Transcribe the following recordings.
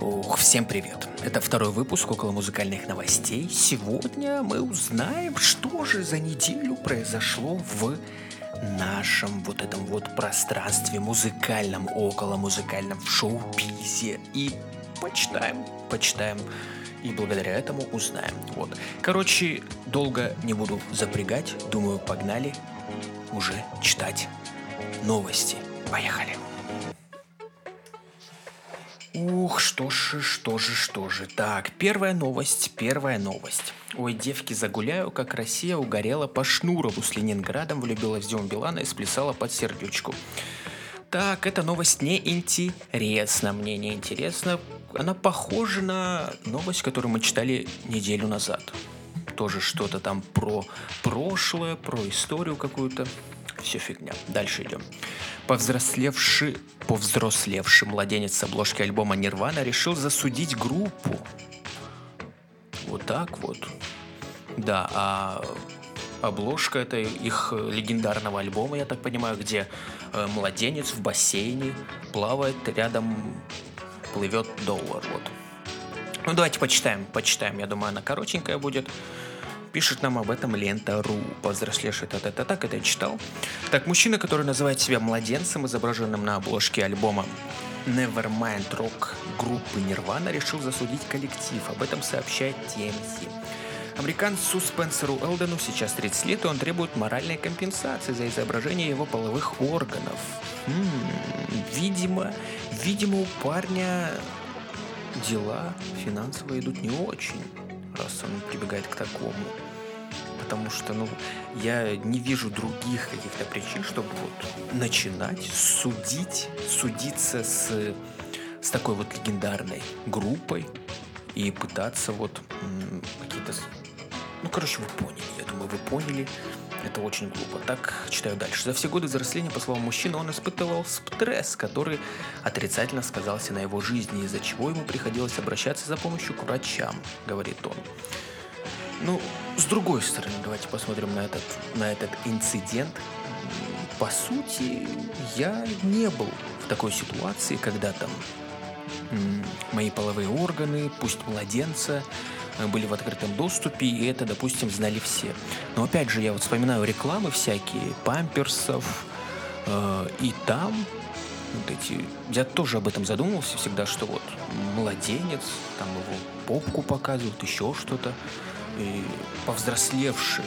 Ох, всем привет! Это второй выпуск около музыкальных новостей. Сегодня мы узнаем, что же за неделю произошло в нашем вот этом вот пространстве музыкальном, около музыкальном, в шоу-бизе. И почитаем, почитаем и благодаря этому узнаем. Вот. Короче, долго не буду запрягать. Думаю, погнали уже читать новости. Поехали. Ух, что же, что же, что же. Так, первая новость, первая новость. Ой, девки, загуляю, как Россия угорела по Шнурову с Ленинградом, влюбилась в Диму Билана и сплясала под сердючку. Так, эта новость не интересна, мне не интересна. Она похожа на новость, которую мы читали неделю назад. Тоже что-то там про прошлое, про историю какую-то. Все фигня. Дальше идем. Повзрослевший, повзрослевший младенец с обложки альбома Нирвана решил засудить группу. Вот так вот. Да, а обложка это их легендарного альбома, я так понимаю, где э, младенец в бассейне плавает рядом плывет доллар. Вот. Ну давайте почитаем, почитаем. Я думаю, она коротенькая будет. Пишет нам об этом Лента.ру. Повзрослевший та та та так это я читал. Так, мужчина, который называет себя младенцем, изображенным на обложке альбома Nevermind Rock группы Nirvana, решил засудить коллектив. Об этом сообщает TMZ. Американцу Спенсеру Элдену сейчас 30 лет, и он требует моральной компенсации за изображение его половых органов. М-м, видимо, видимо, у парня дела финансовые идут не очень, раз он прибегает к такому потому что, ну, я не вижу других каких-то причин, чтобы вот начинать судить, судиться с, с такой вот легендарной группой и пытаться вот какие-то... Ну, короче, вы поняли, я думаю, вы поняли. Это очень глупо. Так, читаю дальше. За все годы взросления, по словам мужчины, он испытывал стресс, который отрицательно сказался на его жизни, из-за чего ему приходилось обращаться за помощью к врачам, говорит он. Ну, с другой стороны, давайте посмотрим на этот, на этот инцидент. По сути, я не был в такой ситуации, когда там мои половые органы, пусть младенца, были в открытом доступе, и это, допустим, знали все. Но опять же, я вот вспоминаю рекламы всякие, памперсов, э, и там вот эти... Я тоже об этом задумывался всегда, что вот младенец, там его попку показывают, еще что-то и повзрослевший,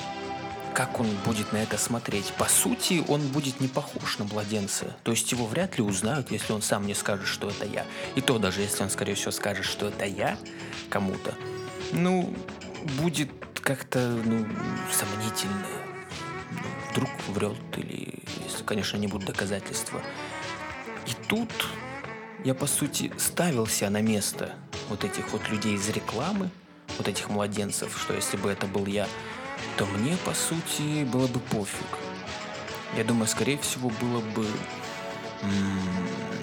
как он будет на это смотреть? По сути, он будет не похож на младенца. То есть его вряд ли узнают, если он сам не скажет, что это я. И то даже, если он, скорее всего, скажет, что это я кому-то, ну, будет как-то, ну, сомнительно. Ну, вдруг врет или, если, конечно, не будут доказательства. И тут я, по сути, ставил себя на место вот этих вот людей из рекламы, вот этих младенцев, что если бы это был я, то мне, по сути, было бы пофиг. Я думаю, скорее всего, было бы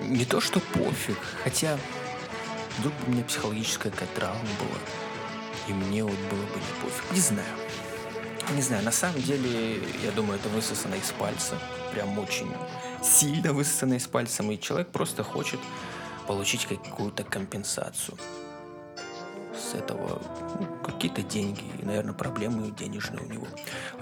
не то, что пофиг, хотя вдруг бы у меня психологическая какая травма была, и мне вот было бы не пофиг. Не знаю. Не знаю, на самом деле, я думаю, это высосано из пальца. Прям очень сильно высосано из пальца. И человек просто хочет получить какую-то компенсацию с этого какие-то деньги и, наверное, проблемы денежные у него.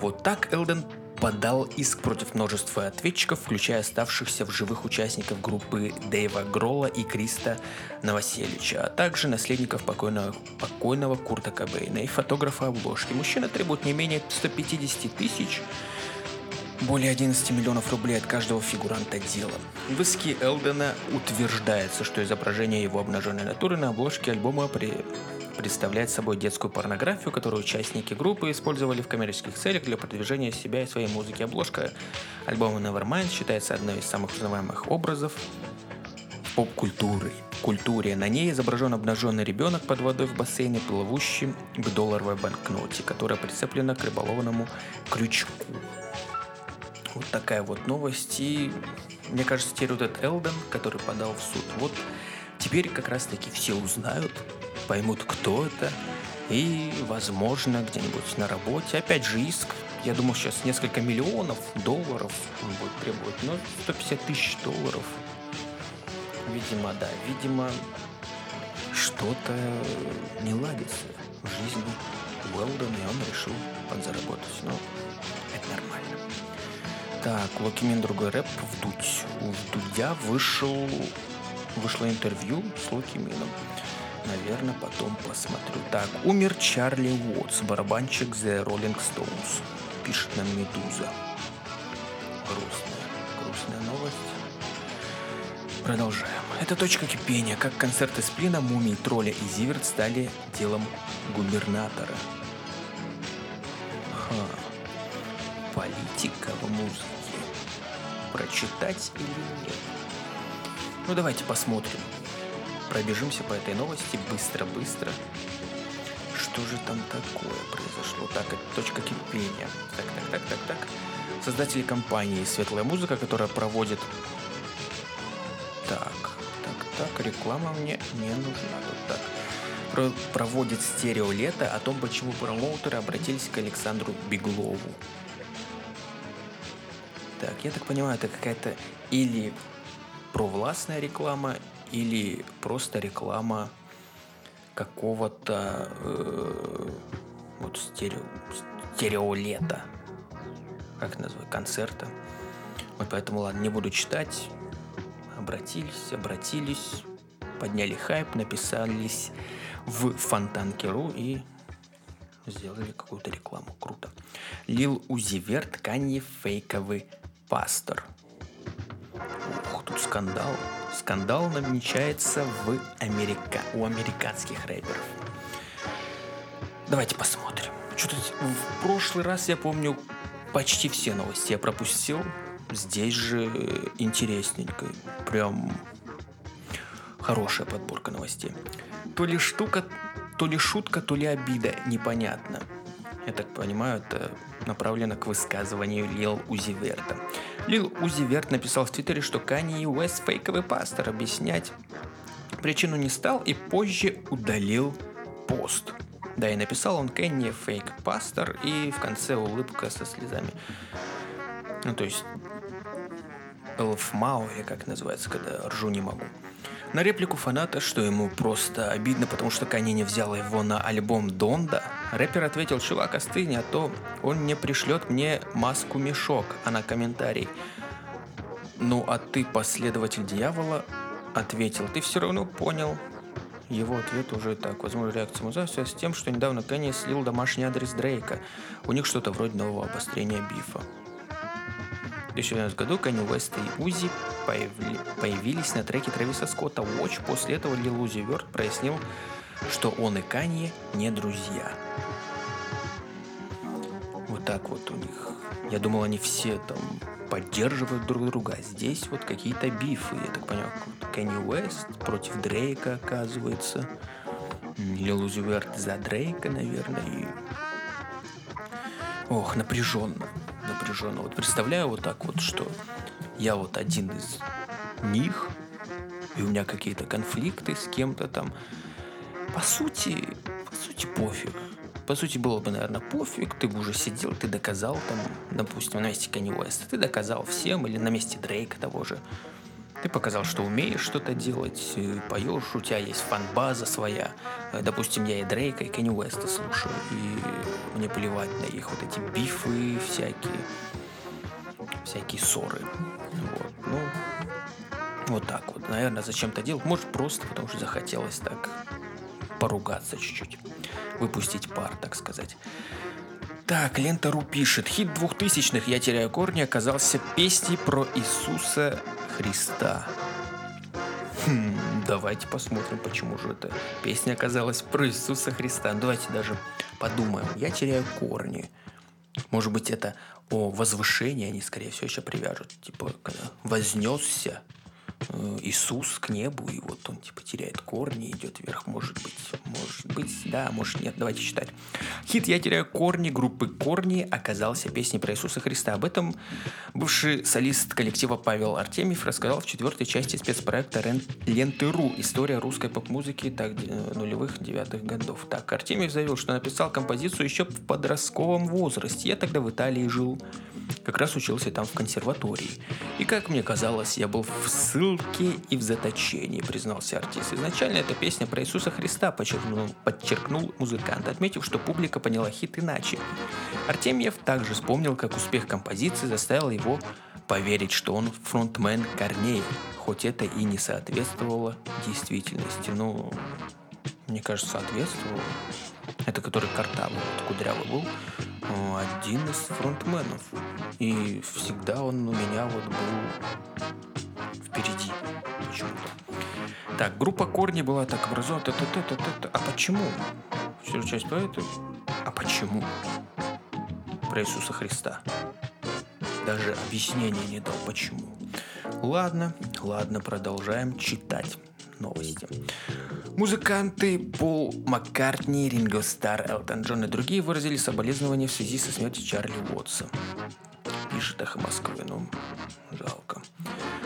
Вот так Элден подал иск против множества ответчиков, включая оставшихся в живых участников группы Дэйва Гролла и Криста Новоселича, а также наследников покойного, покойного Курта Кобейна и фотографа обложки. Мужчина требует не менее 150 тысяч более 11 миллионов рублей от каждого фигуранта дела. В иске Элдена утверждается, что изображение его обнаженной натуры на обложке альбома при представляет собой детскую порнографию, которую участники группы использовали в коммерческих целях для продвижения себя и своей музыки. Обложка альбома Nevermind считается одной из самых узнаваемых образов поп-культуры. Культуре. На ней изображен обнаженный ребенок под водой в бассейне, плывущий к долларовой банкноте, которая прицеплена к рыболовному крючку. Вот такая вот новость. И мне кажется, теперь вот этот Элден, который подал в суд, вот теперь как раз таки все узнают, поймут, кто это, и, возможно, где-нибудь на работе. Опять же, иск, я думаю, сейчас несколько миллионов долларов он будет требовать, но 150 тысяч долларов. Видимо, да, видимо, что-то не ладится в жизни Уэлдона, и он решил подзаработать. Ну, это нормально. Так, Локимин другой рэп в Дудь. У Дудя вышел, вышло интервью с Локимином. Наверное, потом посмотрю. Так, умер Чарли Уотс, барабанщик The Rolling Stones. Пишет нам Медуза. Грустная, грустная новость. Продолжаем. Это точка кипения, как концерты Сплина, Мумий, Тролля и Зиверт стали делом губернатора. Ха. Политика в музыке. Прочитать или нет? Ну давайте посмотрим. Пробежимся по этой новости быстро-быстро. Что же там такое произошло? Так, это точка кипения. Так, так, так, так, так. Создатели компании «Светлая музыка», которая проводит... Так, так, так, реклама мне не нужна. Тут так. Про- проводит стерео лето о том, почему промоутеры обратились к Александру Беглову. Так, я так понимаю, это какая-то или провластная реклама, или просто реклама какого-то э, вот стерео, стереолета, как назвать, концерта. Вот поэтому, ладно, не буду читать. Обратились, обратились, подняли хайп, написались в Фонтанке.ру и сделали какую-то рекламу. Круто. Лил Узиверт, Канье, фейковый пастор. Ух, тут скандал. Скандал намечается в Америка... у американских рэперов. Давайте посмотрим. Что-то в прошлый раз, я помню, почти все новости я пропустил. Здесь же интересненько. Прям хорошая подборка новостей. То ли штука, то ли шутка, то ли обида, непонятно. Я так понимаю, это направлено к высказыванию Лил Узиверта. Лил Узиверт написал в Твиттере, что Канье Уэст фейковый пастор. Объяснять причину не стал и позже удалил пост. Да, и написал он Кенни фейк пастор и в конце улыбка со слезами. Ну, то есть Элфмау, или как называется, когда ржу не могу. На реплику фаната, что ему просто обидно, потому что Канье не взял его на альбом Донда, рэпер ответил, чувак, остынь, а то он не пришлет мне маску-мешок, а на комментарий. Ну, а ты последователь дьявола, ответил, ты все равно понял. Его ответ уже так. Возможно, реакция музея связана с тем, что недавно Канье слил домашний адрес Дрейка. У них что-то вроде нового обострения бифа. В 2012 году Канни Уэст и Узи появли- появились на треке Трэвиса Скотта Watch. После этого Лил Узи Верт прояснил, что он и Канье не друзья. Вот так вот у них. Я думал, они все там поддерживают друг друга. Здесь вот какие-то бифы. Я так понял, Кенни Уэст против Дрейка, оказывается. Лил Узи Верт за Дрейка, наверное. И... Ох, напряженно. Напряженно. Вот представляю вот так вот, что я вот один из них, и у меня какие-то конфликты с кем-то там. По сути, по сути, пофиг. По сути, было бы, наверное, пофиг, ты бы уже сидел, ты доказал там, допустим, на месте Канни Уэста, ты доказал всем, или на месте Дрейка того же. Ты показал, что умеешь что-то делать, поешь, у тебя есть фан-база своя. Э, Допустим, я и Дрейка, и Канни Уэста слушаю, и мне плевать на их вот эти бифы всякие, всякие ссоры. Вот, ну, вот так вот. Наверное, зачем-то делал. Может, просто потому что захотелось так поругаться чуть-чуть. Выпустить пар, так сказать. Так, Лента Ру пишет. Хит двухтысячных «Я теряю корни» оказался песней про Иисуса Христа. Хм, давайте посмотрим, почему же эта песня оказалась про Иисуса Христа. Давайте даже подумаем. «Я теряю корни». Может быть, это о возвышении они, скорее всего, еще привяжут. Типа, вознесся Иисус к небу, и вот он, типа, теряет корни, идет вверх. Может быть, может быть, да, может нет. Давайте читать. Хит «Я теряю корни» группы «Корни» оказался песней про Иисуса Христа. Об этом бывший солист коллектива Павел Артемьев рассказал в четвертой части спецпроекта «Ленты.ру. История русской поп-музыки так, э, нулевых девятых годов». Так, Артемьев заявил, что написал композицию еще в подростковом возрасте. Я тогда в Италии жил. Как раз учился там в консерватории. И, как мне казалось, я был в ссылке и в заточении, признался артист. Изначально эта песня про Иисуса Христа, подчеркнул, подчеркнул музыкант, отметив, что публика поняла хит иначе. Артемьев также вспомнил, как успех композиции заставил его поверить, что он фронтмен Корней, хоть это и не соответствовало действительности. Ну, мне кажется, соответствовало. Это который картавый, вот, кудрявый был, один из фронтменов. И всегда он у меня вот был впереди почему-то. Так, группа Корни была так образована. А почему? Все часть поэта. А почему? Про Иисуса Христа. Даже объяснения не дал, почему. Ладно, ладно, продолжаем читать новости. Музыканты Пол Маккартни, Ринго Стар, Элтон Джон и другие выразили соболезнования в связи со смертью Чарли Уотса. Пишет Эхо Москвы, ну, жалко.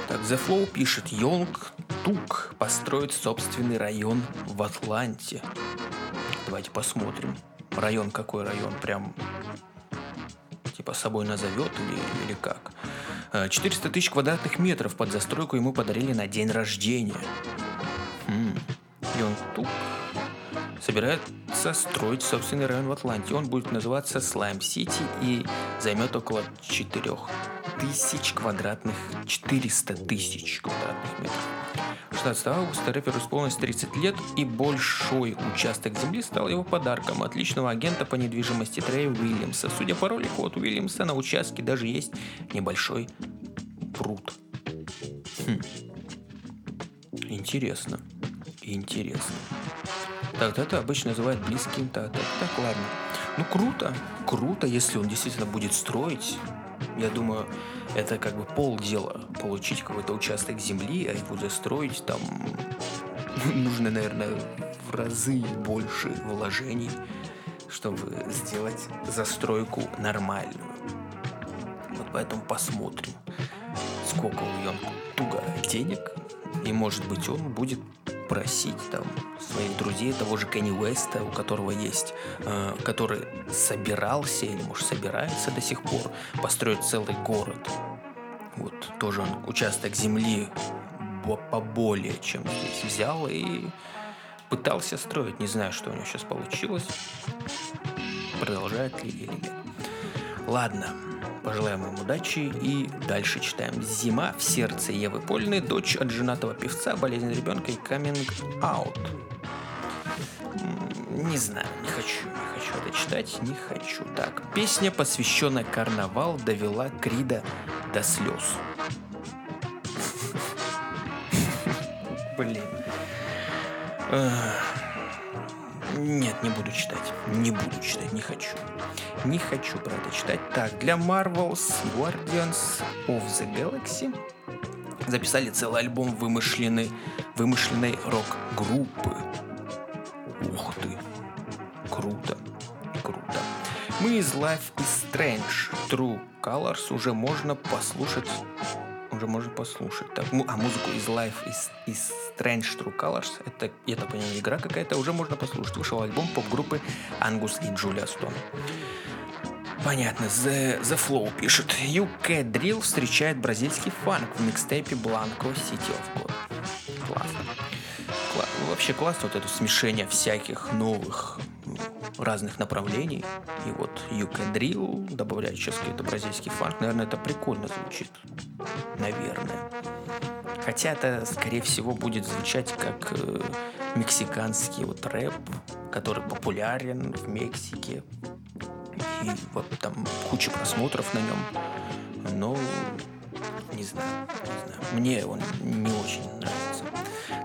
Так, The Flow пишет, Йонг Тук построит собственный район в Атланте. Давайте посмотрим. Район какой район? Прям типа собой назовет или, или как? 400 э, тысяч квадратных метров под застройку ему подарили на день рождения. Йонг-Тук собирается строить собственный район в Атланте. Он будет называться Слайм Сити и займет около 4 тысяч квадратных, 400 тысяч квадратных метров. 16 августа рэперу исполнилось 30 лет, и большой участок земли стал его подарком отличного агента по недвижимости Трея Уильямса. Судя по ролику от Уильямса, на участке даже есть небольшой пруд. Хм. Интересно интересно. Так, это обычно называют близким. Так, так, так, ладно. Ну, круто. Круто, если он действительно будет строить. Я думаю, это как бы полдела. Получить какой-то участок земли, а его застроить там нужно, наверное, в разы больше вложений, чтобы сделать застройку нормальную. Вот поэтому посмотрим, сколько у Йонку туго денег, и может быть он будет просить там своих друзей, того же Кенни Уэста, у которого есть, э, который собирался или, может, собирается до сих пор построить целый город. Вот тоже он участок земли поболее, чем здесь взял и пытался строить. Не знаю, что у него сейчас получилось. Продолжает ли или нет. Ладно, Пожелаем вам удачи и дальше читаем. Зима в сердце Евы Польной, дочь от женатого певца, болезнь ребенка и coming out. Не знаю, не хочу, не хочу это читать, не хочу. Так, песня, посвященная карнавал, довела Крида до слез. Блин. Нет, не буду читать. Не буду читать, не хочу. Не хочу это читать. Так, для Marvel's Guardians of the Galaxy записали целый альбом вымышленной, вымышленной рок-группы. Ух ты. Круто. Круто. Мы из Life is Strange True Colors уже можно послушать уже можно послушать. Так, а музыку из Life is, is Strange True Colors, это, я так понимаю, игра какая-то, уже можно послушать. Вышел альбом поп-группы Ангус и Джулия Стон. Понятно, The, The Flow пишет. UK Drill встречает бразильский фанк в микстейпе Blanco City of God. Классно. Кла- вообще классно вот это смешение всяких новых разных направлений. И вот UK Drill добавляет сейчас какой-то бразильский фанк. Наверное, это прикольно звучит. Наверное. Хотя это, скорее всего, будет звучать как э, мексиканский вот рэп, который популярен в Мексике. И вот там куча просмотров на нем. Но не знаю, не знаю. Мне он не очень нравится.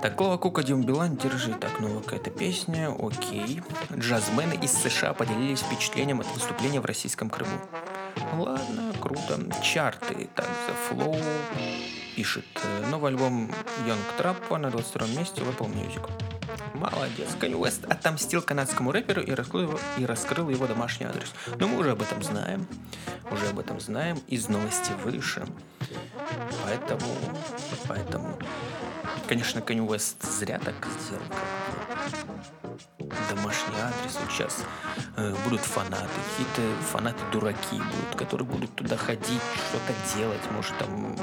Так, Клава Кука, Дим Билан, держи. Так, новая какая-то песня, окей. Джазмены из США поделились впечатлением от выступления в российском Крыму. Ладно, круто. Чарты. Так, The Flow пишет. Э, новый альбом Young Trap на 22 месте в Apple Music. Молодец. Канни Уэст отомстил канадскому рэперу и раскрыл, его, и раскрыл его домашний адрес. Но мы уже об этом знаем. Уже об этом знаем из новости выше. Поэтому, поэтому, конечно, Канни Уэст зря так сделал. Домашний адрес. Вот сейчас э, будут фанаты, какие-то фанаты дураки будут, которые будут туда ходить, что-то делать, может там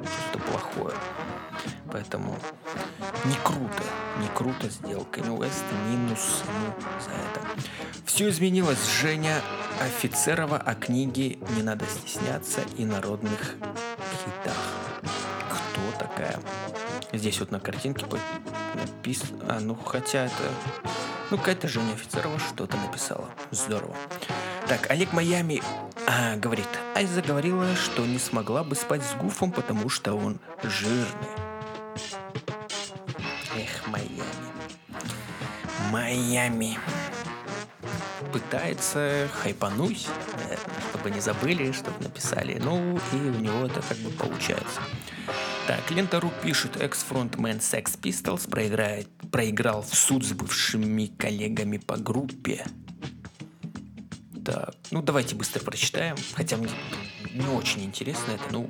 что-то плохое. Поэтому не круто, не круто сделал Kanye West, минус ему за это. Все изменилось. Женя Офицерова о книге «Не надо стесняться» и народных хитах. Кто такая? Здесь вот на картинке написано... А, ну хотя это... Ну, какая-то Женя Офицерова что-то написала. Здорово. Так, Олег Майами а, говорит, Айза говорила, что не смогла бы спать с Гуфом, потому что он жирный. Эх, Майами. Майами. Пытается хайпануть, чтобы не забыли, чтобы написали. Ну, и у него это как бы получается. Так, Лента.ру пишет, экс-фронтмен Sex Pistols проиграет, проиграл в суд с бывшими коллегами по группе. Так, ну давайте быстро прочитаем, хотя мне не очень интересно это, ну,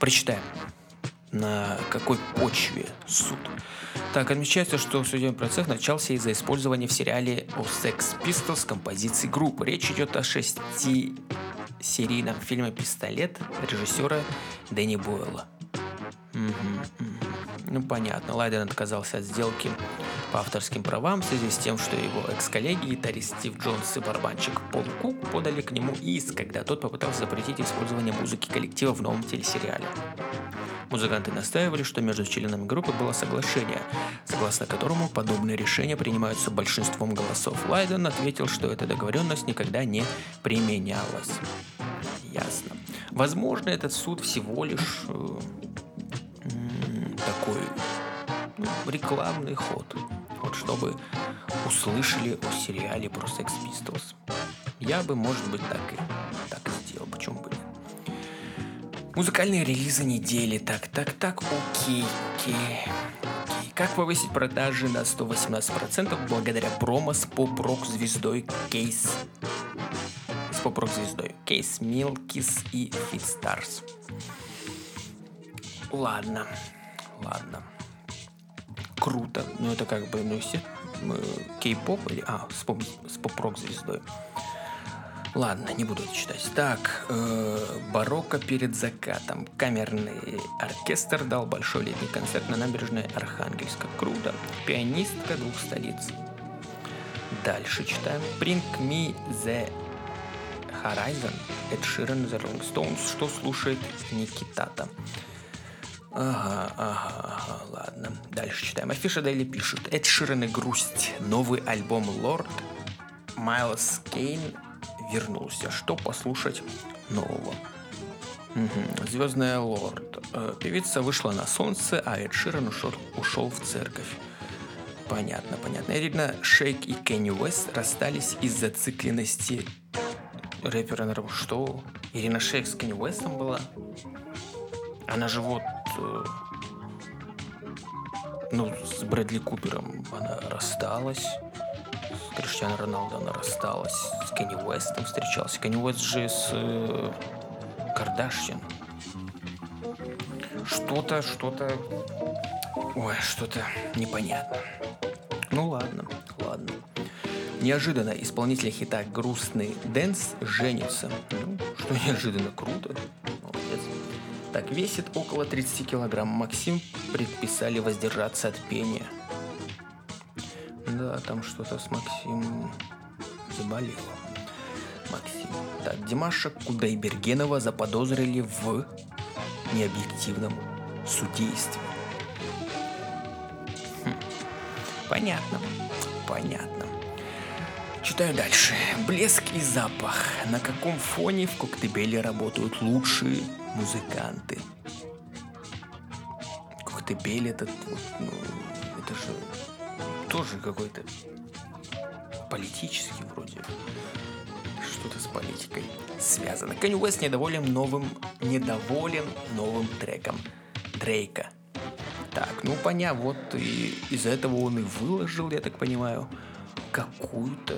прочитаем. На какой почве суд? Так, отмечается, что судебный процесс начался из-за использования в сериале о Sex Pistols композиции группы. Речь идет о шести серийном фильме «Пистолет» режиссера Дэнни Бойла. Ну, понятно. Лайден отказался от сделки по авторским правам в связи с тем, что его экс-коллеги, гитарист Стив Джонс и барабанщик Пол Кук подали к нему иск, когда тот попытался запретить использование музыки коллектива в новом телесериале. Музыканты настаивали, что между членами группы было соглашение, согласно которому подобные решения принимаются большинством голосов. Лайден ответил, что эта договоренность никогда не применялась. Ясно. Возможно, этот суд всего лишь э, такой ну, рекламный ход, вот чтобы услышали о сериале про Sex Pistols. Я бы, может быть, так и так и сделал, почему бы нет. Музыкальные релизы недели. Так, так, так, окей, окей. окей. Как повысить продажи на 118% благодаря промо с поп-рок звездой Кейс с поп-рок звездой Кейс Милкис и Фитстарс. Ладно, ладно. Круто. Ну, это как бы, ну, все кей-поп или... А, с, поп, поп-рок звездой. Ладно, не буду это читать. Так, э, барокко перед закатом. Камерный оркестр дал большой летний концерт на набережной Архангельска. Круто. Пианистка двух столиц. Дальше читаем. Bring me the Horizon. Эд Ширен, The Rolling Stones. Что слушает Никитата? Ага, ага, ага, ладно. Дальше читаем. Афиша Дайли пишет. Эд Ширен и грусть. Новый альбом Лорд. Майлз Кейн вернулся. Что послушать нового? Угу. Звездная лорд. Э, певица вышла на солнце, а Эд Ширен ушел, ушел в церковь. Понятно, понятно. Ирина Шейк и Кенни Уэст расстались из-за цикленности рэпера. Что? Ирина Шейк с Кенни Уэстом была? Она же вот... Э, ну, с Брэдли Купером она рассталась. С Криштиану Роналдо она рассталась. С Кенни Уэстом встречался. Кенни Уэст же с э, Кардашьян. Что-то, что-то... Ой, что-то непонятно. Ну ладно, ладно. Неожиданно исполнитель хита «Грустный дэнс» женится. Ну, что неожиданно круто. Так, весит около 30 килограмм. Максим предписали воздержаться от пения. Да, там что-то с Максимом заболело. Максим. Так, Димаша Кудайбергенова заподозрили в необъективном судействе. Хм. Понятно. Понятно. Читаю дальше. Блеск и запах. На каком фоне в Коктебеле работают лучшие музыканты? Коктебель этот вот, ну, это же тоже какой-то политический вроде. Что-то с политикой связано. Кенни Уэст недоволен новым, недоволен новым треком Дрейка. Так, ну понятно, вот и из-за этого он и выложил, я так понимаю, какую-то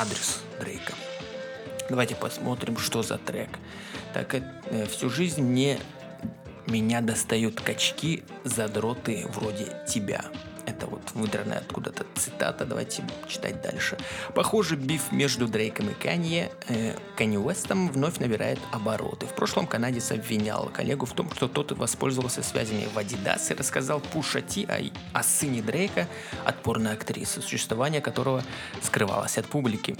адрес Дрейка. Давайте посмотрим, что за трек. Так, э, всю жизнь мне меня достают качки, задроты вроде тебя. Это вот выдранная откуда-то цитата, давайте читать дальше. Похоже, биф между Дрейком и Канье, э, Канье Уэстом вновь набирает обороты. В прошлом канадец обвинял коллегу в том, что тот воспользовался связями в Adidas и рассказал Пуша Ти о, о сыне Дрейка от порноактрисы, существование которого скрывалось от публики.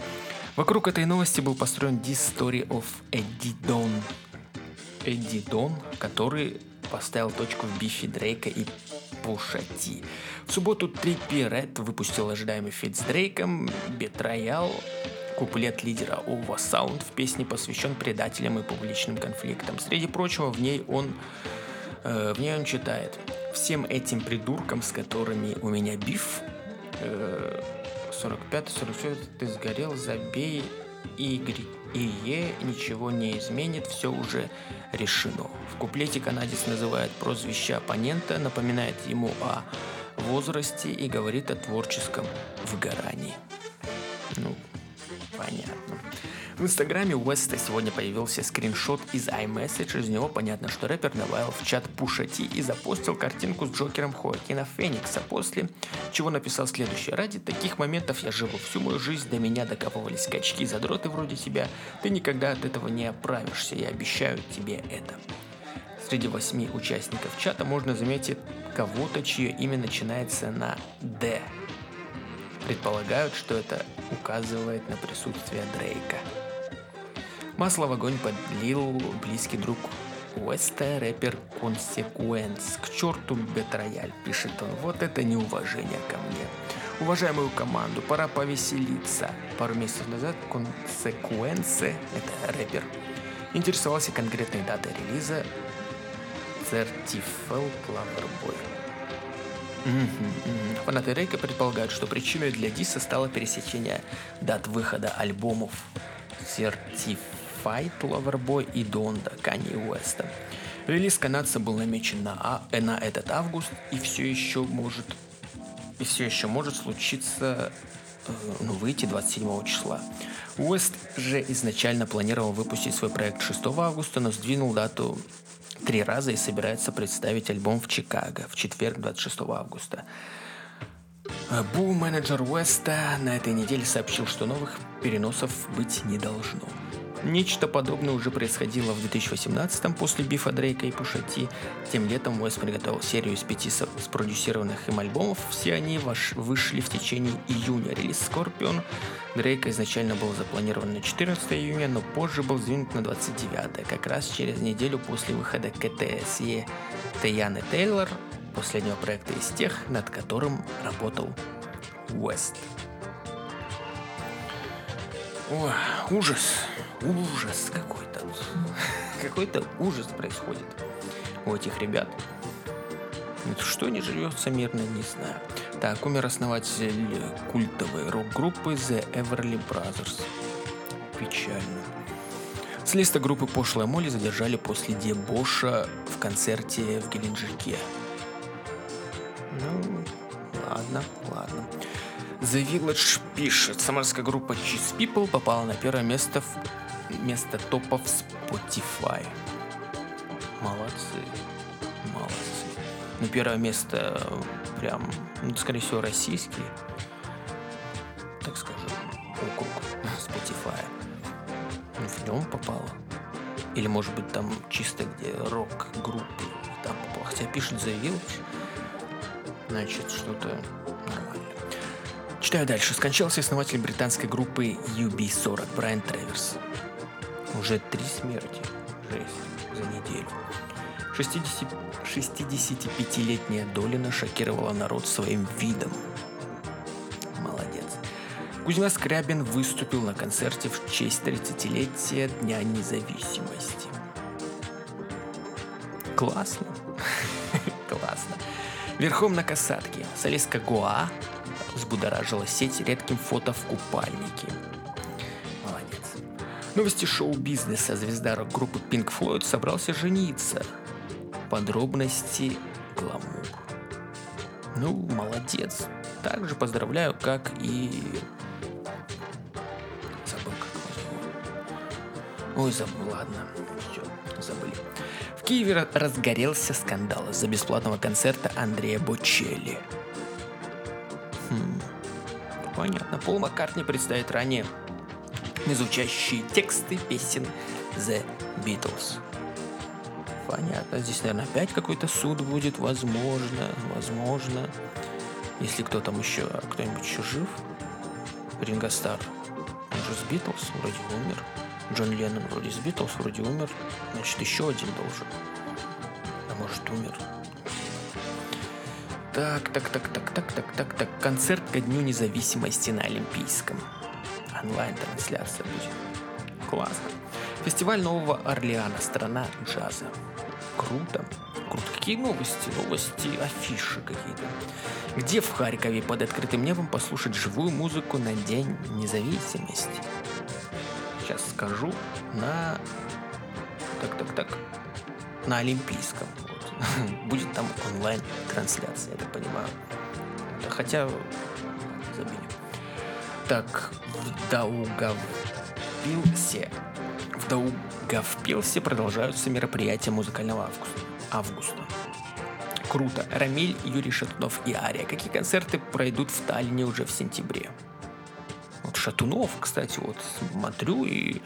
Вокруг этой новости был построен This Story of Eddie Don. Эдди Дон, который поставил точку в бифе Дрейка и Пуша Ти. В субботу Trippie Redd выпустил ожидаемый фит с Дрейком, Betrayal, куплет лидера OVO Sound в песне посвящен предателям и публичным конфликтам. Среди прочего, в ней он, э, в ней он читает. «Всем этим придуркам, с которыми у меня биф, э, 45-46 ты сгорел, забей, Ye ничего не изменит, все уже решено. В куплете канадец называет прозвище оппонента, напоминает ему о возрасте и говорит о творческом выгорании. Ну, понятно. В инстаграме Уэста сегодня появился скриншот из iMessage. Из него понятно, что рэпер добавил в чат Пушати и запостил картинку с Джокером Хоакина Феникса, после чего написал следующее. Ради таких моментов я живу всю мою жизнь, до меня докапывались качки задроты вроде тебя. Ты никогда от этого не оправишься, я обещаю тебе это. Среди восьми участников чата можно заметить кого-то, чье имя начинается на «Д». Предполагают, что это указывает на присутствие Дрейка. Масло в огонь подлил близкий друг Уэста, рэпер Consequence. К черту Бетрояль, пишет он. Вот это неуважение ко мне. Уважаемую команду, пора повеселиться. Пару месяцев назад Consequence, это рэпер, интересовался конкретной датой релиза Certified Loverboy. Фанаты Рейка предполагают, что причиной для диса стало пересечение дат выхода альбомов Certified Fight, Loverboy и Донда Канье Уэста. Релиз канадца был намечен на, а, э, на этот август и все еще может и все еще может случиться э, ну, выйти 27 числа. Уэст же изначально планировал выпустить свой проект 6 августа, но сдвинул дату три раза и собирается представить альбом в Чикаго в четверг 26 августа. Бу-менеджер Уэста на этой неделе сообщил, что новых переносов быть не должно. Нечто подобное уже происходило в 2018 после бифа Дрейка и Пушати. Тем летом Уэс приготовил серию из пяти спродюсированных им альбомов. Все они ваш вышли в течение июня. Релиз Скорпион Дрейка изначально был запланирован на 14 июня, но позже был сдвинут на 29, как раз через неделю после выхода КТСЕ Таяны Тейлор, последнего проекта из тех, над которым работал Уэст. Ой, ужас, ужас какой-то. Какой-то ужас происходит у этих ребят. Что не живется мирно, не знаю. Так, умер основатель культовой рок-группы The Everly Brothers. Печально. С листа группы Пошлая Молли задержали после дебоша в концерте в Геленджике. Ну, ладно, ладно. The Village пишет, самарская группа Cheese People попала на первое место в место топов Spotify. Молодцы, молодцы. Ну, первое место прям, ну, скорее всего, российский, так скажем, округ Spotify. Ну, в нем попало. Или, может быть, там чисто где рок-группы там попало. Хотя пишет The Village, значит, что-то Читаю дальше. Скончался основатель британской группы UB40 Брайан Треверс. Уже три смерти. Жесть. За неделю. 60... 65-летняя Долина шокировала народ своим видом. Молодец. Кузьма Скрябин выступил на концерте в честь 30-летия Дня независимости. Классно. Классно. Верхом на касатке. Солистка Гоа взбудоражила сеть редким фото в купальнике. Молодец. Новости шоу-бизнеса. Звезда рок-группы Pink Floyd собрался жениться. Подробности гламур. Ну, молодец. Также поздравляю, как и... Забыл, как его. Ой, забыл, ладно. Все, забыли. В Киеве разгорелся скандал из-за бесплатного концерта Андрея Бочелли. Понятно. Пол Маккартни представит ранее звучащие тексты песен The Beatles. Понятно. Здесь, наверное, опять какой-то суд будет. Возможно. Возможно. Если кто там еще, кто-нибудь еще жив. Ринго Стар. Он же с Битлз вроде умер. Джон Леннон вроде с Битлз вроде умер. Значит, еще один должен. А может, умер. Так, так, так, так, так, так, так, так. Концерт ко Дню независимости на Олимпийском. Онлайн-трансляция будет. Классно. Фестиваль Нового Орлеана. Страна джаза. Круто. Круто. Какие новости? Новости, афиши какие-то. Где в Харькове под открытым небом послушать живую музыку на День независимости? Сейчас скажу. На... Так, так, так. На Олимпийском. Будет там онлайн-трансляция, я так понимаю. Хотя... Забили. Так, в Даугавпилсе в Даугавпилсе продолжаются мероприятия музыкального августа. августа. Круто. Рамиль, Юрий Шатунов и Ария. Какие концерты пройдут в Таллине уже в сентябре? Вот Шатунов, кстати, вот смотрю и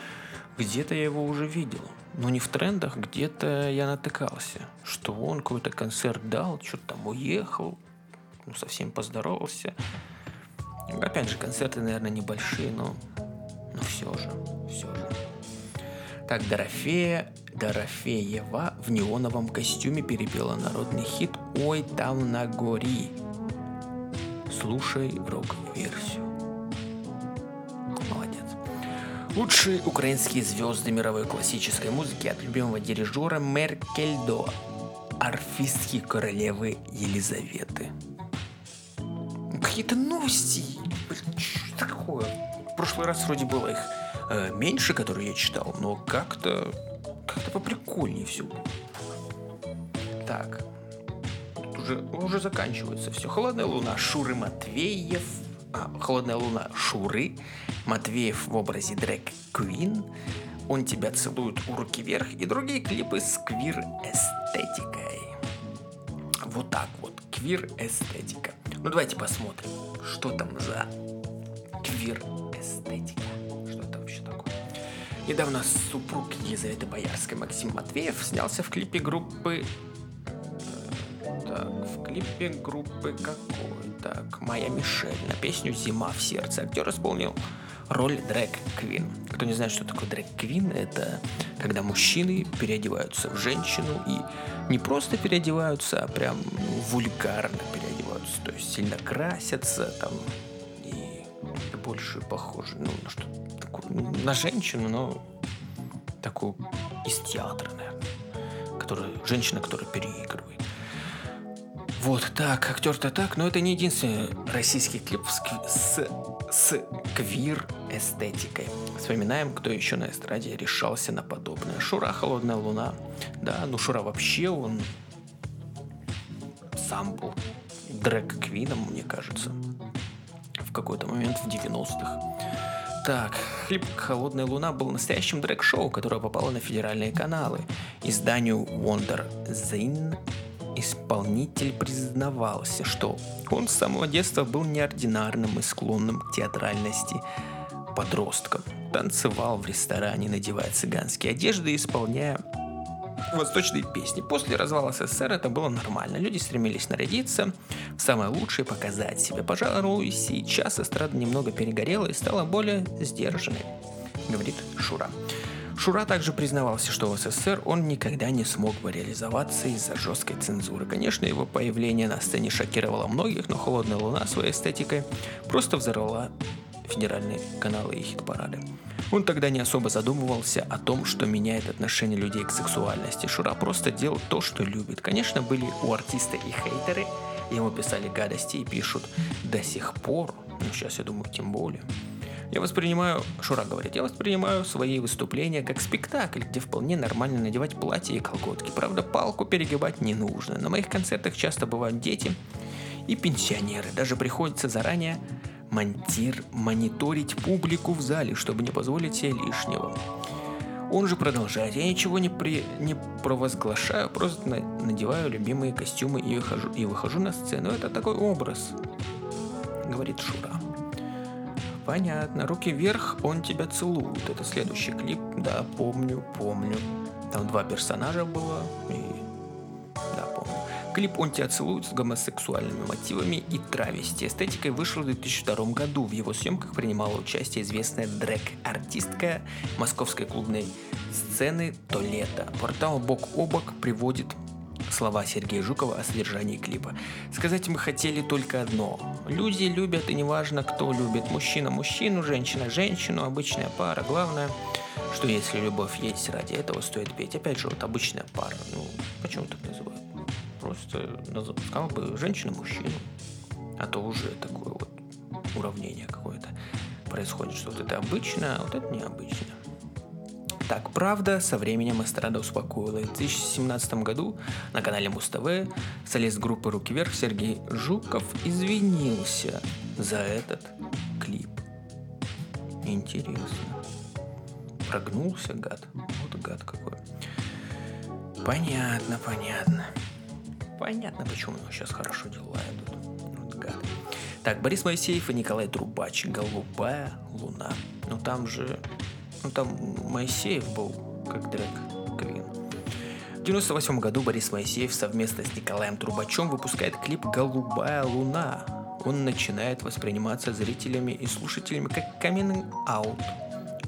где-то я его уже видел. Но не в трендах, где-то я натыкался, что он какой-то концерт дал, что-то там уехал, ну, совсем поздоровался. Опять же, концерты, наверное, небольшие, но, но все же, все же. Так Дорофея Дорофеева в неоновом костюме перепела народный хит «Ой, там на гори». Слушай рок-версию. Лучшие украинские звезды мировой классической музыки от любимого дирижера Меркельдо, арфистки королевы Елизаветы. Какие-то новости. Что такое? В прошлый раз вроде было их э, меньше, которые я читал, но как-то как-то поприкольнее все. Так. Уже, уже заканчивается все. Холодная луна. Шуры Матвеев. А, Холодная луна. Шуры. Матвеев в образе Дрэк Квин. Он тебя целует у руки вверх. И другие клипы с квир-эстетикой. Вот так вот. Квир-эстетика. Ну давайте посмотрим, что там за квир-эстетика. Недавно супруг Елизаветы Боярской Максим Матвеев снялся в клипе группы... Э, так, в клипе группы какой? Так, «Моя Мишель» на песню «Зима в сердце». Актер исполнил роль Дрэк Квин. Кто не знает, что такое Дрэк Квин, это когда мужчины переодеваются в женщину и не просто переодеваются, а прям ну, вульгарно переодеваются. То есть сильно красятся там и больше похоже ну, на что на женщину, но такую из театра, наверное. Которая, женщина, которая переигрывает. Вот так, актер-то так, но это не единственный российский клип с, с, с квир-эстетикой. Вспоминаем, кто еще на эстраде решался на подобное. Шура «Холодная луна». Да, ну Шура вообще, он сам был дрэк-квином, мне кажется, в какой-то момент в 90-х. Так, клип «Холодная луна» был настоящим дрэк-шоу, которое попало на федеральные каналы. Изданию Wonder Zine исполнитель признавался, что он с самого детства был неординарным и склонным к театральности подростком. Танцевал в ресторане, надевая цыганские одежды, исполняя восточные песни. После развала СССР это было нормально. Люди стремились нарядиться в самое лучшее, показать себя. Пожалуй, сейчас эстрада немного перегорела и стала более сдержанной, говорит Шура. Шура также признавался, что в СССР он никогда не смог бы реализоваться из-за жесткой цензуры. Конечно, его появление на сцене шокировало многих, но «Холодная луна» своей эстетикой просто взорвала федеральные каналы и хит-парады. Он тогда не особо задумывался о том, что меняет отношение людей к сексуальности. Шура просто делал то, что любит. Конечно, были у артиста и хейтеры, ему писали гадости и пишут до сих пор, ну сейчас я думаю тем более. Я воспринимаю, Шура говорит, я воспринимаю свои выступления как спектакль, где вполне нормально надевать платье и колготки. Правда, палку перегибать не нужно. На моих концертах часто бывают дети и пенсионеры. Даже приходится заранее монтир, мониторить публику в зале, чтобы не позволить себе лишнего. Он же продолжает. Я ничего не, при, не провозглашаю, просто на, надеваю любимые костюмы и выхожу, и выхожу на сцену. Это такой образ. говорит Шура. Понятно. Руки вверх, он тебя целует. Это следующий клип. Да, помню, помню. Там два персонажа было. И... Да, помню. Клип «Он тебя целует» с гомосексуальными мотивами и травести эстетикой вышел в 2002 году. В его съемках принимала участие известная дрэк-артистка московской клубной сцены Толета. Портал «Бок о бок» приводит слова Сергея Жукова о содержании клипа. Сказать мы хотели только одно. Люди любят, и неважно, кто любит. Мужчина мужчину, женщина женщину, обычная пара. Главное, что если любовь есть, ради этого стоит петь. Опять же, вот обычная пара. Ну, почему так называют? Просто сказал бы женщина мужчину. А то уже такое вот уравнение какое-то происходит, что вот это обычно, а вот это необычно. Так, правда, со временем эстрада успокоила. в 2017 году на канале Муз-ТВ солист группы «Руки вверх» Сергей Жуков извинился за этот клип. Интересно. Прогнулся, гад. Вот гад какой. Понятно, понятно. Понятно, почему у него сейчас хорошо дела идут. Вот гад. Так, Борис Моисеев и Николай Трубач. «Голубая луна». Ну там же ну, там Моисеев был как дрэк Квин. В 98 году Борис Моисеев совместно с Николаем Трубачем выпускает клип «Голубая луна». Он начинает восприниматься зрителями и слушателями как coming out.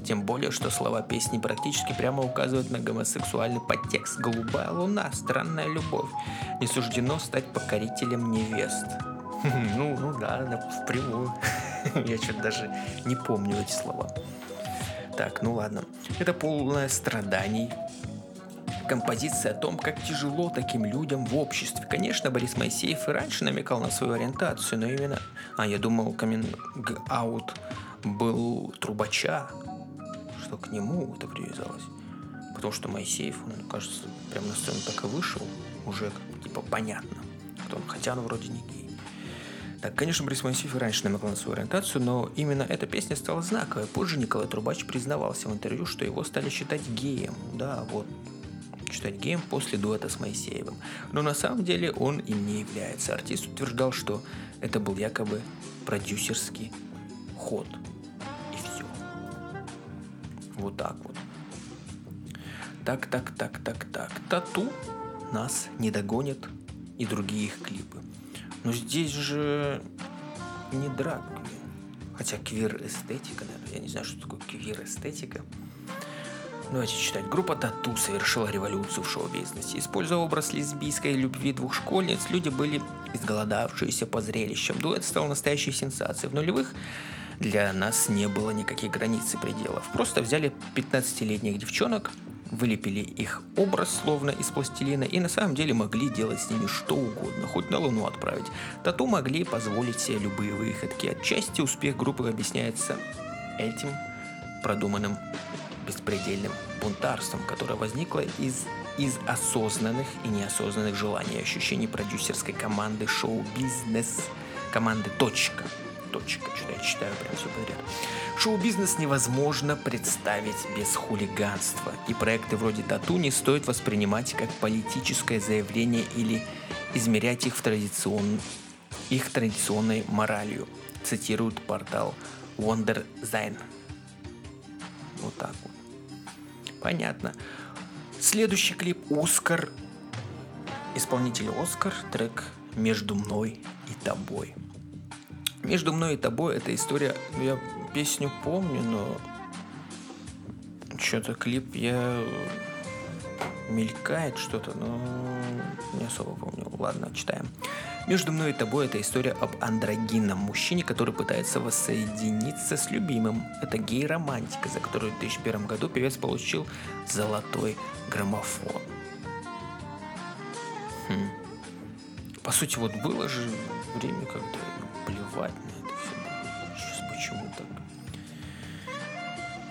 Тем более, что слова песни практически прямо указывают на гомосексуальный подтекст. «Голубая луна», «Странная любовь». Не суждено стать покорителем невест. Ну, ну да, впрямую. Я что-то даже не помню эти слова. Так, ну ладно. Это полное страданий. Композиция о том, как тяжело таким людям в обществе. Конечно, Борис Моисеев и раньше намекал на свою ориентацию, но именно... А, я думал, камин аут был трубача, что к нему это привязалось. Потому что Моисеев, он, кажется, прямо на сцену так и вышел. Уже, типа, понятно. Хотя он вроде не гей. Так, конечно, Моисеев и раньше намекал на свою ориентацию, но именно эта песня стала знаковой. Позже Николай Трубач признавался в интервью, что его стали считать геем. Да, вот, считать геем после дуэта с Моисеевым. Но на самом деле он им не является. Артист утверждал, что это был якобы продюсерский ход. И все. Вот так вот. Так, так, так, так, так. Тату нас не догонит и другие их клипы. Но здесь же не драг Хотя квир-эстетика, наверное. Я не знаю, что такое квир-эстетика. Давайте читать. Группа Тату совершила революцию в шоу-бизнесе. Используя образ лесбийской любви двух школьниц, люди были изголодавшиеся по зрелищам. Дуэт стал настоящей сенсацией. В нулевых для нас не было никаких границ и пределов. Просто взяли 15-летних девчонок, вылепили их образ словно из пластилина и на самом деле могли делать с ними что угодно, хоть на Луну отправить. Тату могли позволить себе любые выходки. Отчасти успех группы объясняется этим продуманным беспредельным бунтарством, которое возникло из, из осознанных и неосознанных желаний и ощущений продюсерской команды шоу-бизнес, команды «Точка», точка. Что я читаю прям все подряд. Шоу-бизнес невозможно представить без хулиганства, и проекты вроде «Тату» не стоит воспринимать как политическое заявление или измерять их в традицион... их традиционной моралью, цитирует портал Wonder Zine. Вот так вот. Понятно. Следующий клип «Оскар». Исполнитель «Оскар», трек «Между мной и тобой». Между мной и тобой эта история, ну, я песню помню, но что-то клип я мелькает что-то, но не особо помню. Ладно, читаем. Между мной и тобой это история об андрогинном мужчине, который пытается воссоединиться с любимым. Это гей-романтика, за которую в 2001 году певец получил золотой граммофон. Хм. По сути, вот было же время, когда плевать на это все. Сейчас почему так?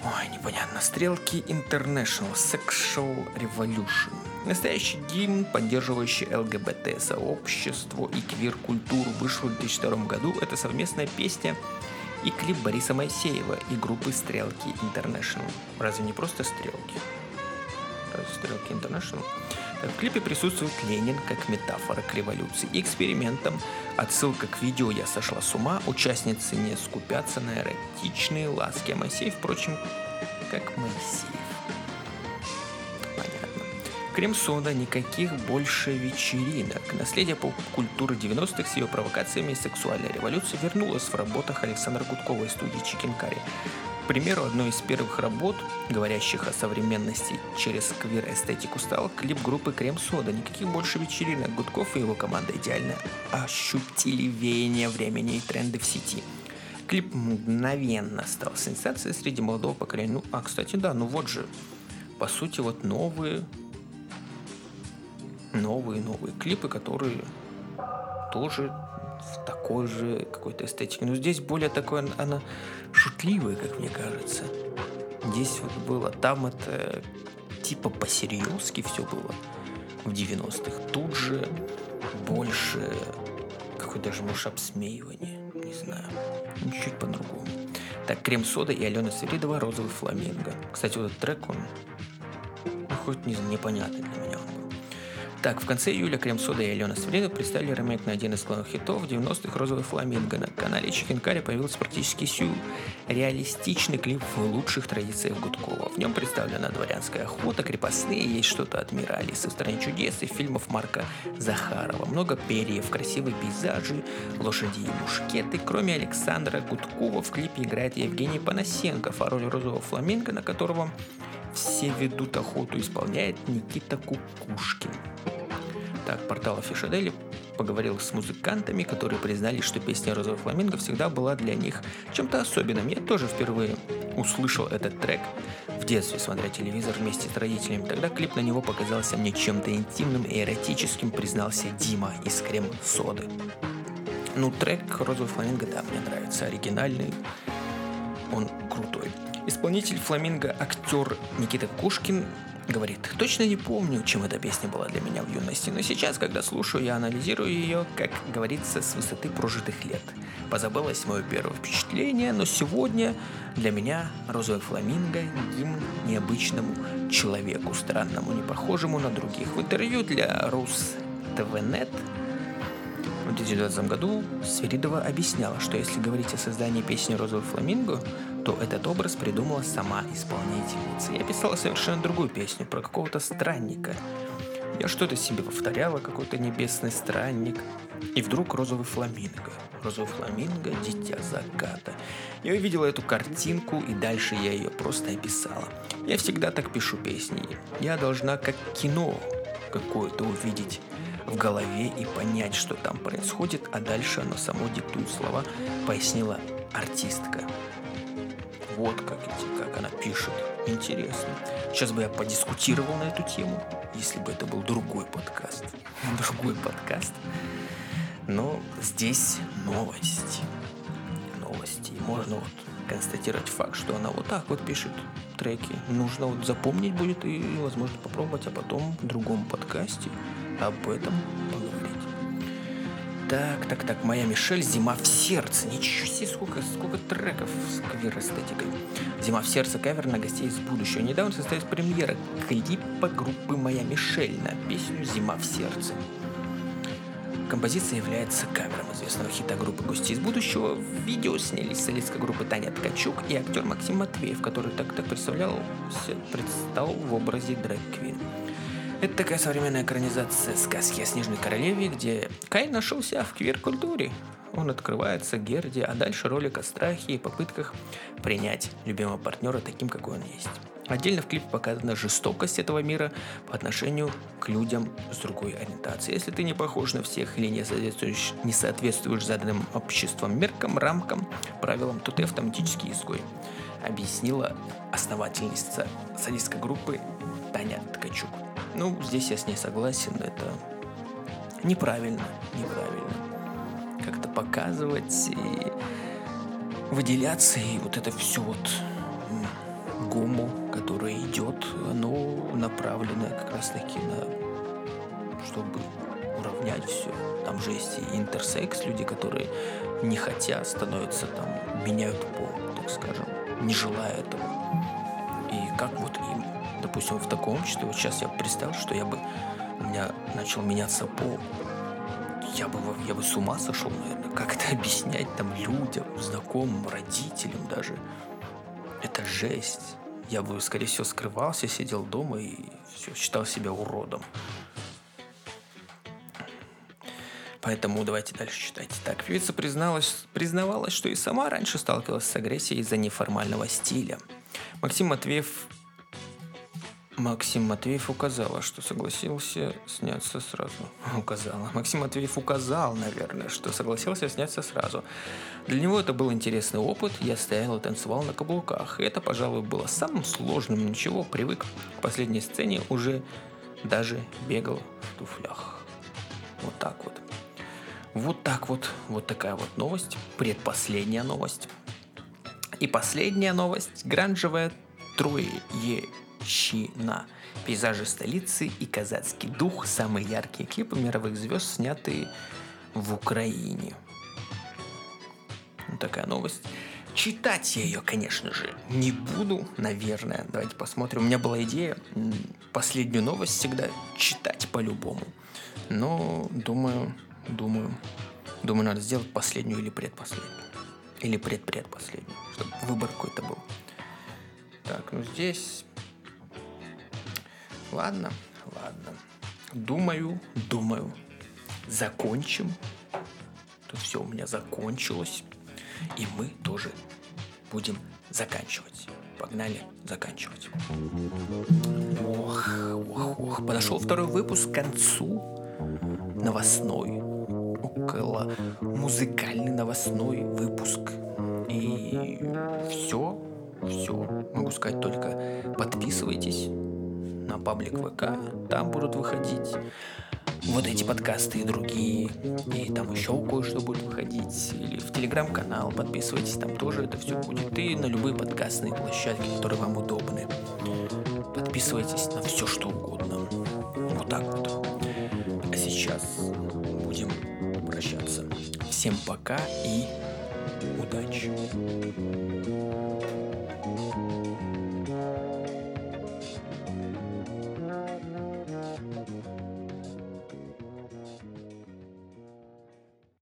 Ой, непонятно. Стрелки International Sexual Revolution. Настоящий гимн, поддерживающий ЛГБТ-сообщество и квир-культуру, вышел в 2002 году. Это совместная песня и клип Бориса Моисеева и группы Стрелки International. Разве не просто Стрелки? Разве Стрелки International? В клипе присутствует Ленин как метафора к революции и экспериментам. Отсылка к видео «Я сошла с ума». Участницы не скупятся на эротичные ласки. А Моисеев, впрочем, как Моисеев. Понятно. Крем-сода, никаких больше вечеринок. Наследие поп-культуры 90-х с ее провокациями и сексуальной революцией вернулось в работах Александра Гудкова из студии Чикенкари. К примеру, одной из первых работ, говорящих о современности через квир-эстетику, стал клип группы Крем Сода. Никаких больше вечеринок. Гудков и его команда идеально ощутили веяние времени и тренды в сети. Клип мгновенно стал сенсацией среди молодого поколения. Ну, а, кстати, да, ну вот же, по сути, вот новые, новые, новые клипы, которые тоже в такой же какой-то эстетике. Но здесь более такое, она шутливая, как мне кажется. Здесь вот было, там это типа по-серьезки все было в 90-х. Тут же больше какое даже, может, обсмеивание, не знаю, ну, чуть-чуть по-другому. Так, Крем-сода и Алена Свиридова «Розовый фламинго». Кстати, вот этот трек, он ну, хоть не, непонятный для меня. Так, в конце июля Крем Сода и Алена Свиридова представили ремейк на один из главных хитов 90-х «Розовый фламинго». На канале Чикенкари появился практически сюрреалистичный клип в лучших традициях Гудкова. В нем представлена дворянская охота, крепостные, есть что-то от мира Алисы в стране чудес и фильмов Марка Захарова. Много перьев, красивые пейзажи, лошади и мушкеты. Кроме Александра Гудкова в клипе играет Евгений Панасенков, а роль розового фламинго, на которого все ведут охоту, исполняет Никита Кукушкин. Так, портал Афишадели поговорил с музыкантами, которые признались, что песня «Розовый фламинго» всегда была для них чем-то особенным. Я тоже впервые услышал этот трек в детстве, смотря телевизор вместе с родителями. Тогда клип на него показался мне чем-то интимным и эротическим, признался Дима из Крем-Соды. Ну, трек «Розовый фламинго», да, мне нравится, оригинальный, он крутой. Исполнитель фламинго, актер Никита Кушкин говорит, точно не помню, чем эта песня была для меня в юности, но сейчас, когда слушаю, я анализирую ее, как говорится, с высоты прожитых лет. Позабылось мое первое впечатление, но сегодня для меня «Розовый фламинго» – гимн необычному человеку, странному, не похожему на других. В интервью для Рус ТВНет 2020 году Сверидова объясняла, что если говорить о создании песни «Розовый фламинго», то этот образ придумала сама исполнительница. Я писала совершенно другую песню про какого-то странника. Я что-то себе повторяла, какой-то небесный странник. И вдруг розовый фламинго. Розовый фламинго – дитя заката. Я увидела эту картинку, и дальше я ее просто описала. Я всегда так пишу песни. Я должна как кино какое-то увидеть в голове и понять, что там происходит, а дальше оно само диктует слова, пояснила артистка. Вот как, как она пишет. Интересно. Сейчас бы я подискутировал на эту тему, если бы это был другой подкаст. Другой подкаст. Но здесь новости. Новости. И можно вот констатировать факт, что она вот так вот пишет треки. Нужно вот запомнить будет и, возможно, попробовать, а потом в другом подкасте об этом так, так, так, моя Мишель, зима в сердце. Ничего себе, сколько, сколько треков с квир-эстетикой. Зима в сердце кавер на гостей из будущего. Недавно состоялась премьера клипа группы Моя Мишель на песню «Зима в сердце». Композиция является кавером известного хита группы «Гости из будущего». В видео снялись солистка группы Таня Ткачук и актер Максим Матвеев, который так-так представлял, предстал в образе Дрэк Квин. Это такая современная экранизация сказки о Снежной Королеве, где Кай нашелся в квир-культуре. Он открывается Герде, а дальше ролик о страхе и попытках принять любимого партнера таким, какой он есть. Отдельно в клипе показана жестокость этого мира по отношению к людям с другой ориентацией. Если ты не похож на всех или не соответствуешь, не соответствуешь заданным обществом меркам, рамкам, правилам, то ты автоматически изгой, объяснила основательница садистской группы Таня Ткачук. Ну, здесь я с ней согласен, это неправильно, неправильно. Как-то показывать и выделяться, и вот это все вот гуму, которое идет, оно направлено как раз таки на чтобы уравнять все. Там же есть и интерсекс, люди, которые не хотят, становятся там, меняют пол, так скажем, не желая этого. И как вот им допустим, в таком обществе, вот сейчас я представил, что я бы у меня начал меняться пол. Я бы, я бы с ума сошел, наверное, как это объяснять там людям, знакомым, родителям даже. Это жесть. Я бы, скорее всего, скрывался, сидел дома и все, считал себя уродом. Поэтому давайте дальше читать. Так, певица призналась, признавалась, что и сама раньше сталкивалась с агрессией из-за неформального стиля. Максим Матвеев Максим Матвеев указала, что согласился сняться сразу. Указала. Максим Матвеев указал, наверное, что согласился сняться сразу. Для него это был интересный опыт. Я стоял и танцевал на каблуках. И это, пожалуй, было самым сложным. Ничего, привык. К последней сцене уже даже бегал в туфлях. Вот так вот. Вот так вот. Вот такая вот новость. Предпоследняя новость. И последняя новость. Гранжевая Троещина. Пейзажи столицы и казацкий дух. Самые яркие клипы мировых звезд, снятые в Украине. Вот такая новость. Читать я ее, конечно же, не буду, наверное. Давайте посмотрим. У меня была идея последнюю новость всегда читать по-любому. Но думаю, Думаю, думаю, надо сделать последнюю или предпоследнюю. Или предпредпоследнюю, чтобы выбор какой-то был. Так, ну здесь... Ладно, ладно. Думаю, думаю. Закончим. Тут все у меня закончилось. И мы тоже будем заканчивать. Погнали заканчивать. Ох, ох, ох. Подошел второй выпуск к концу. Новостной около музыкальный новостной выпуск. И все, все. Могу сказать только подписывайтесь на паблик ВК, там будут выходить вот эти подкасты и другие, и там еще кое-что будет выходить, или в телеграм-канал подписывайтесь, там тоже это все будет, и на любые подкастные площадки, которые вам удобны. Подписывайтесь на все, что угодно. Вот так вот. А сейчас прощаться. Всем пока и удачи!